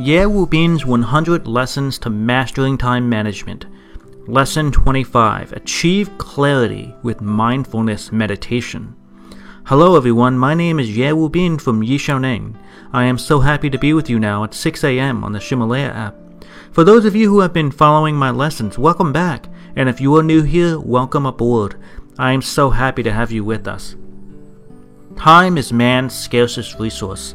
Ye Wu Bin's 100 Lessons to Mastering Time Management. Lesson 25 Achieve Clarity with Mindfulness Meditation. Hello everyone, my name is Ye Wu Bin from Yixiaoneng. I am so happy to be with you now at 6 a.m. on the Ximalaya app. For those of you who have been following my lessons, welcome back, and if you are new here, welcome aboard. I am so happy to have you with us. Time is man's scarcest resource.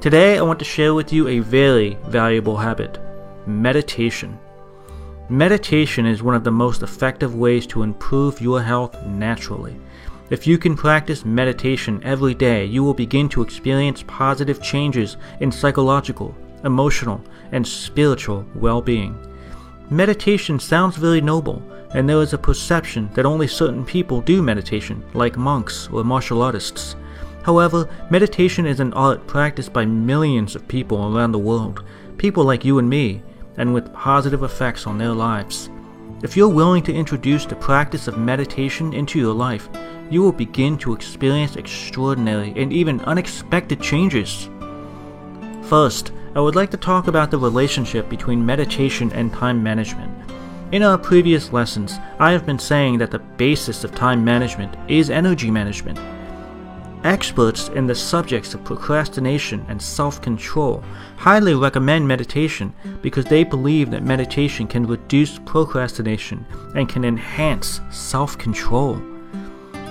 Today, I want to share with you a very valuable habit meditation. Meditation is one of the most effective ways to improve your health naturally. If you can practice meditation every day, you will begin to experience positive changes in psychological, emotional, and spiritual well being. Meditation sounds very noble, and there is a perception that only certain people do meditation, like monks or martial artists. However, meditation is an art practiced by millions of people around the world, people like you and me, and with positive effects on their lives. If you're willing to introduce the practice of meditation into your life, you will begin to experience extraordinary and even unexpected changes. First, I would like to talk about the relationship between meditation and time management. In our previous lessons, I have been saying that the basis of time management is energy management. Experts in the subjects of procrastination and self control highly recommend meditation because they believe that meditation can reduce procrastination and can enhance self control.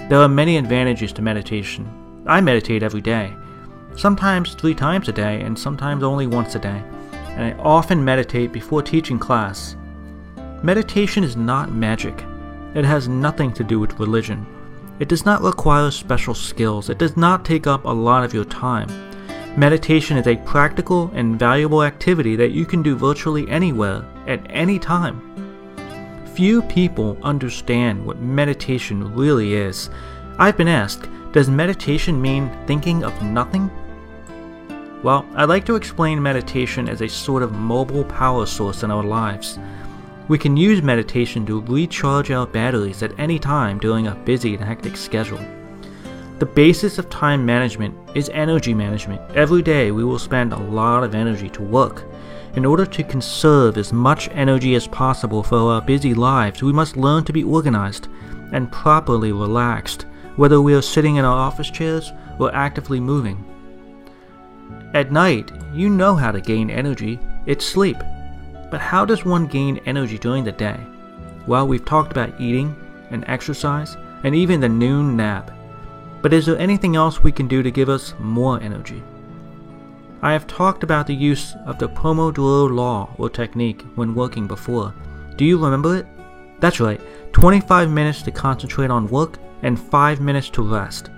There are many advantages to meditation. I meditate every day, sometimes three times a day, and sometimes only once a day, and I often meditate before teaching class. Meditation is not magic, it has nothing to do with religion. It does not require special skills. It does not take up a lot of your time. Meditation is a practical and valuable activity that you can do virtually anywhere, at any time. Few people understand what meditation really is. I've been asked, does meditation mean thinking of nothing? Well, I'd like to explain meditation as a sort of mobile power source in our lives. We can use meditation to recharge our batteries at any time during a busy and hectic schedule. The basis of time management is energy management. Every day we will spend a lot of energy to work. In order to conserve as much energy as possible for our busy lives, we must learn to be organized and properly relaxed, whether we are sitting in our office chairs or actively moving. At night, you know how to gain energy it's sleep. But how does one gain energy during the day? Well, we've talked about eating and exercise and even the noon nap. But is there anything else we can do to give us more energy? I have talked about the use of the Pomodoro law or technique when working before. Do you remember it? That's right, 25 minutes to concentrate on work and 5 minutes to rest.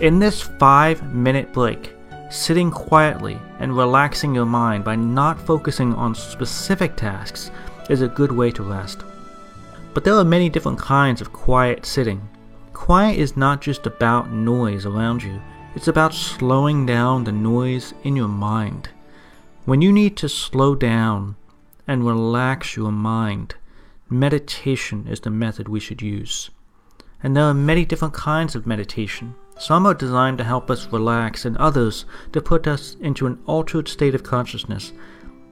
In this 5 minute break, Sitting quietly and relaxing your mind by not focusing on specific tasks is a good way to rest. But there are many different kinds of quiet sitting. Quiet is not just about noise around you, it's about slowing down the noise in your mind. When you need to slow down and relax your mind, meditation is the method we should use. And there are many different kinds of meditation. Some are designed to help us relax, and others to put us into an altered state of consciousness.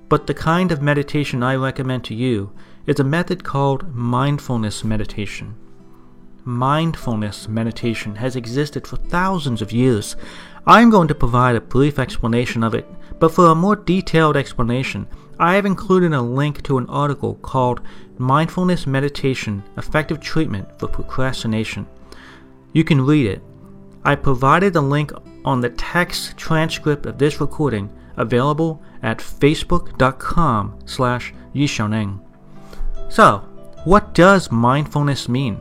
But the kind of meditation I recommend to you is a method called mindfulness meditation. Mindfulness meditation has existed for thousands of years. I'm going to provide a brief explanation of it, but for a more detailed explanation, I have included a link to an article called Mindfulness Meditation Effective Treatment for Procrastination. You can read it I provided the link on the text transcript of this recording available at facebook.com slash yixiaoneng. So, what does mindfulness mean?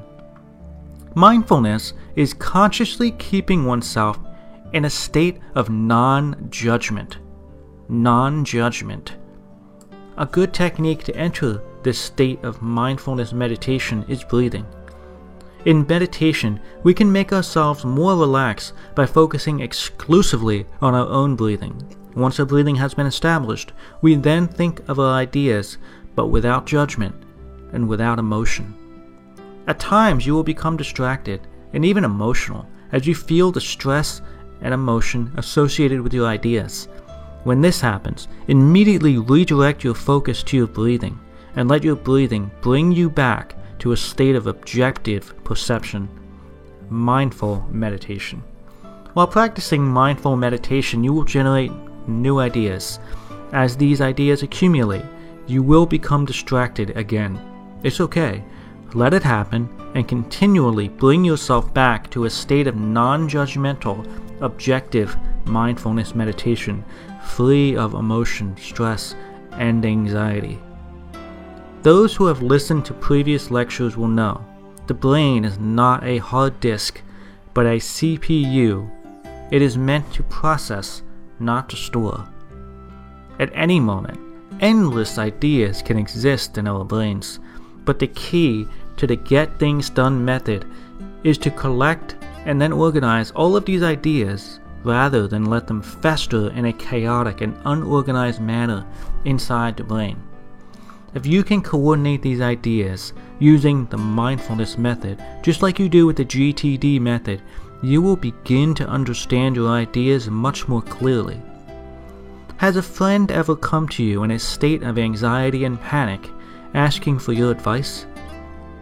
Mindfulness is consciously keeping oneself in a state of non-judgment. Non-judgment. A good technique to enter this state of mindfulness meditation is breathing. In meditation, we can make ourselves more relaxed by focusing exclusively on our own breathing. Once our breathing has been established, we then think of our ideas, but without judgment and without emotion. At times, you will become distracted and even emotional as you feel the stress and emotion associated with your ideas. When this happens, immediately redirect your focus to your breathing and let your breathing bring you back to a state of objective perception. Mindful meditation. While practicing mindful meditation, you will generate new ideas. As these ideas accumulate, you will become distracted again. It's okay. Let it happen and continually bring yourself back to a state of non judgmental, objective mindfulness meditation, free of emotion, stress, and anxiety. Those who have listened to previous lectures will know the brain is not a hard disk, but a CPU. It is meant to process, not to store. At any moment, endless ideas can exist in our brains, but the key to the Get Things Done method is to collect and then organize all of these ideas rather than let them fester in a chaotic and unorganized manner inside the brain. If you can coordinate these ideas using the mindfulness method, just like you do with the GTD method, you will begin to understand your ideas much more clearly. Has a friend ever come to you in a state of anxiety and panic, asking for your advice?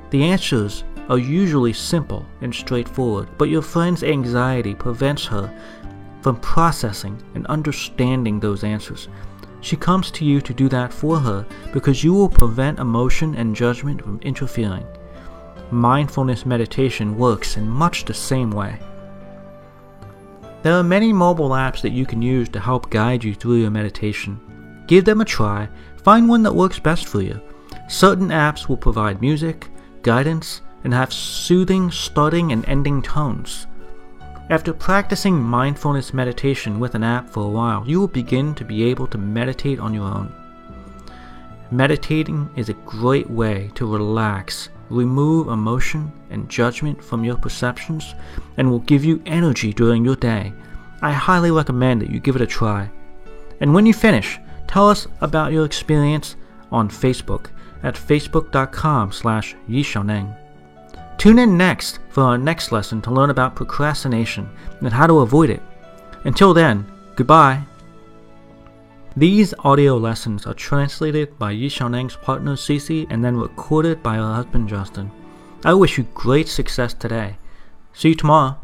The answers are usually simple and straightforward, but your friend's anxiety prevents her from processing and understanding those answers. She comes to you to do that for her because you will prevent emotion and judgment from interfering. Mindfulness meditation works in much the same way. There are many mobile apps that you can use to help guide you through your meditation. Give them a try, find one that works best for you. Certain apps will provide music, guidance, and have soothing starting and ending tones. After practicing mindfulness meditation with an app for a while, you will begin to be able to meditate on your own. Meditating is a great way to relax, remove emotion and judgment from your perceptions, and will give you energy during your day. I highly recommend that you give it a try. And when you finish, tell us about your experience on Facebook at facebook.com slash yixiaoneng. Tune in next for our next lesson to learn about procrastination and how to avoid it. Until then, goodbye. These audio lessons are translated by Yixiaoneng's partner Cece and then recorded by her husband Justin. I wish you great success today. See you tomorrow.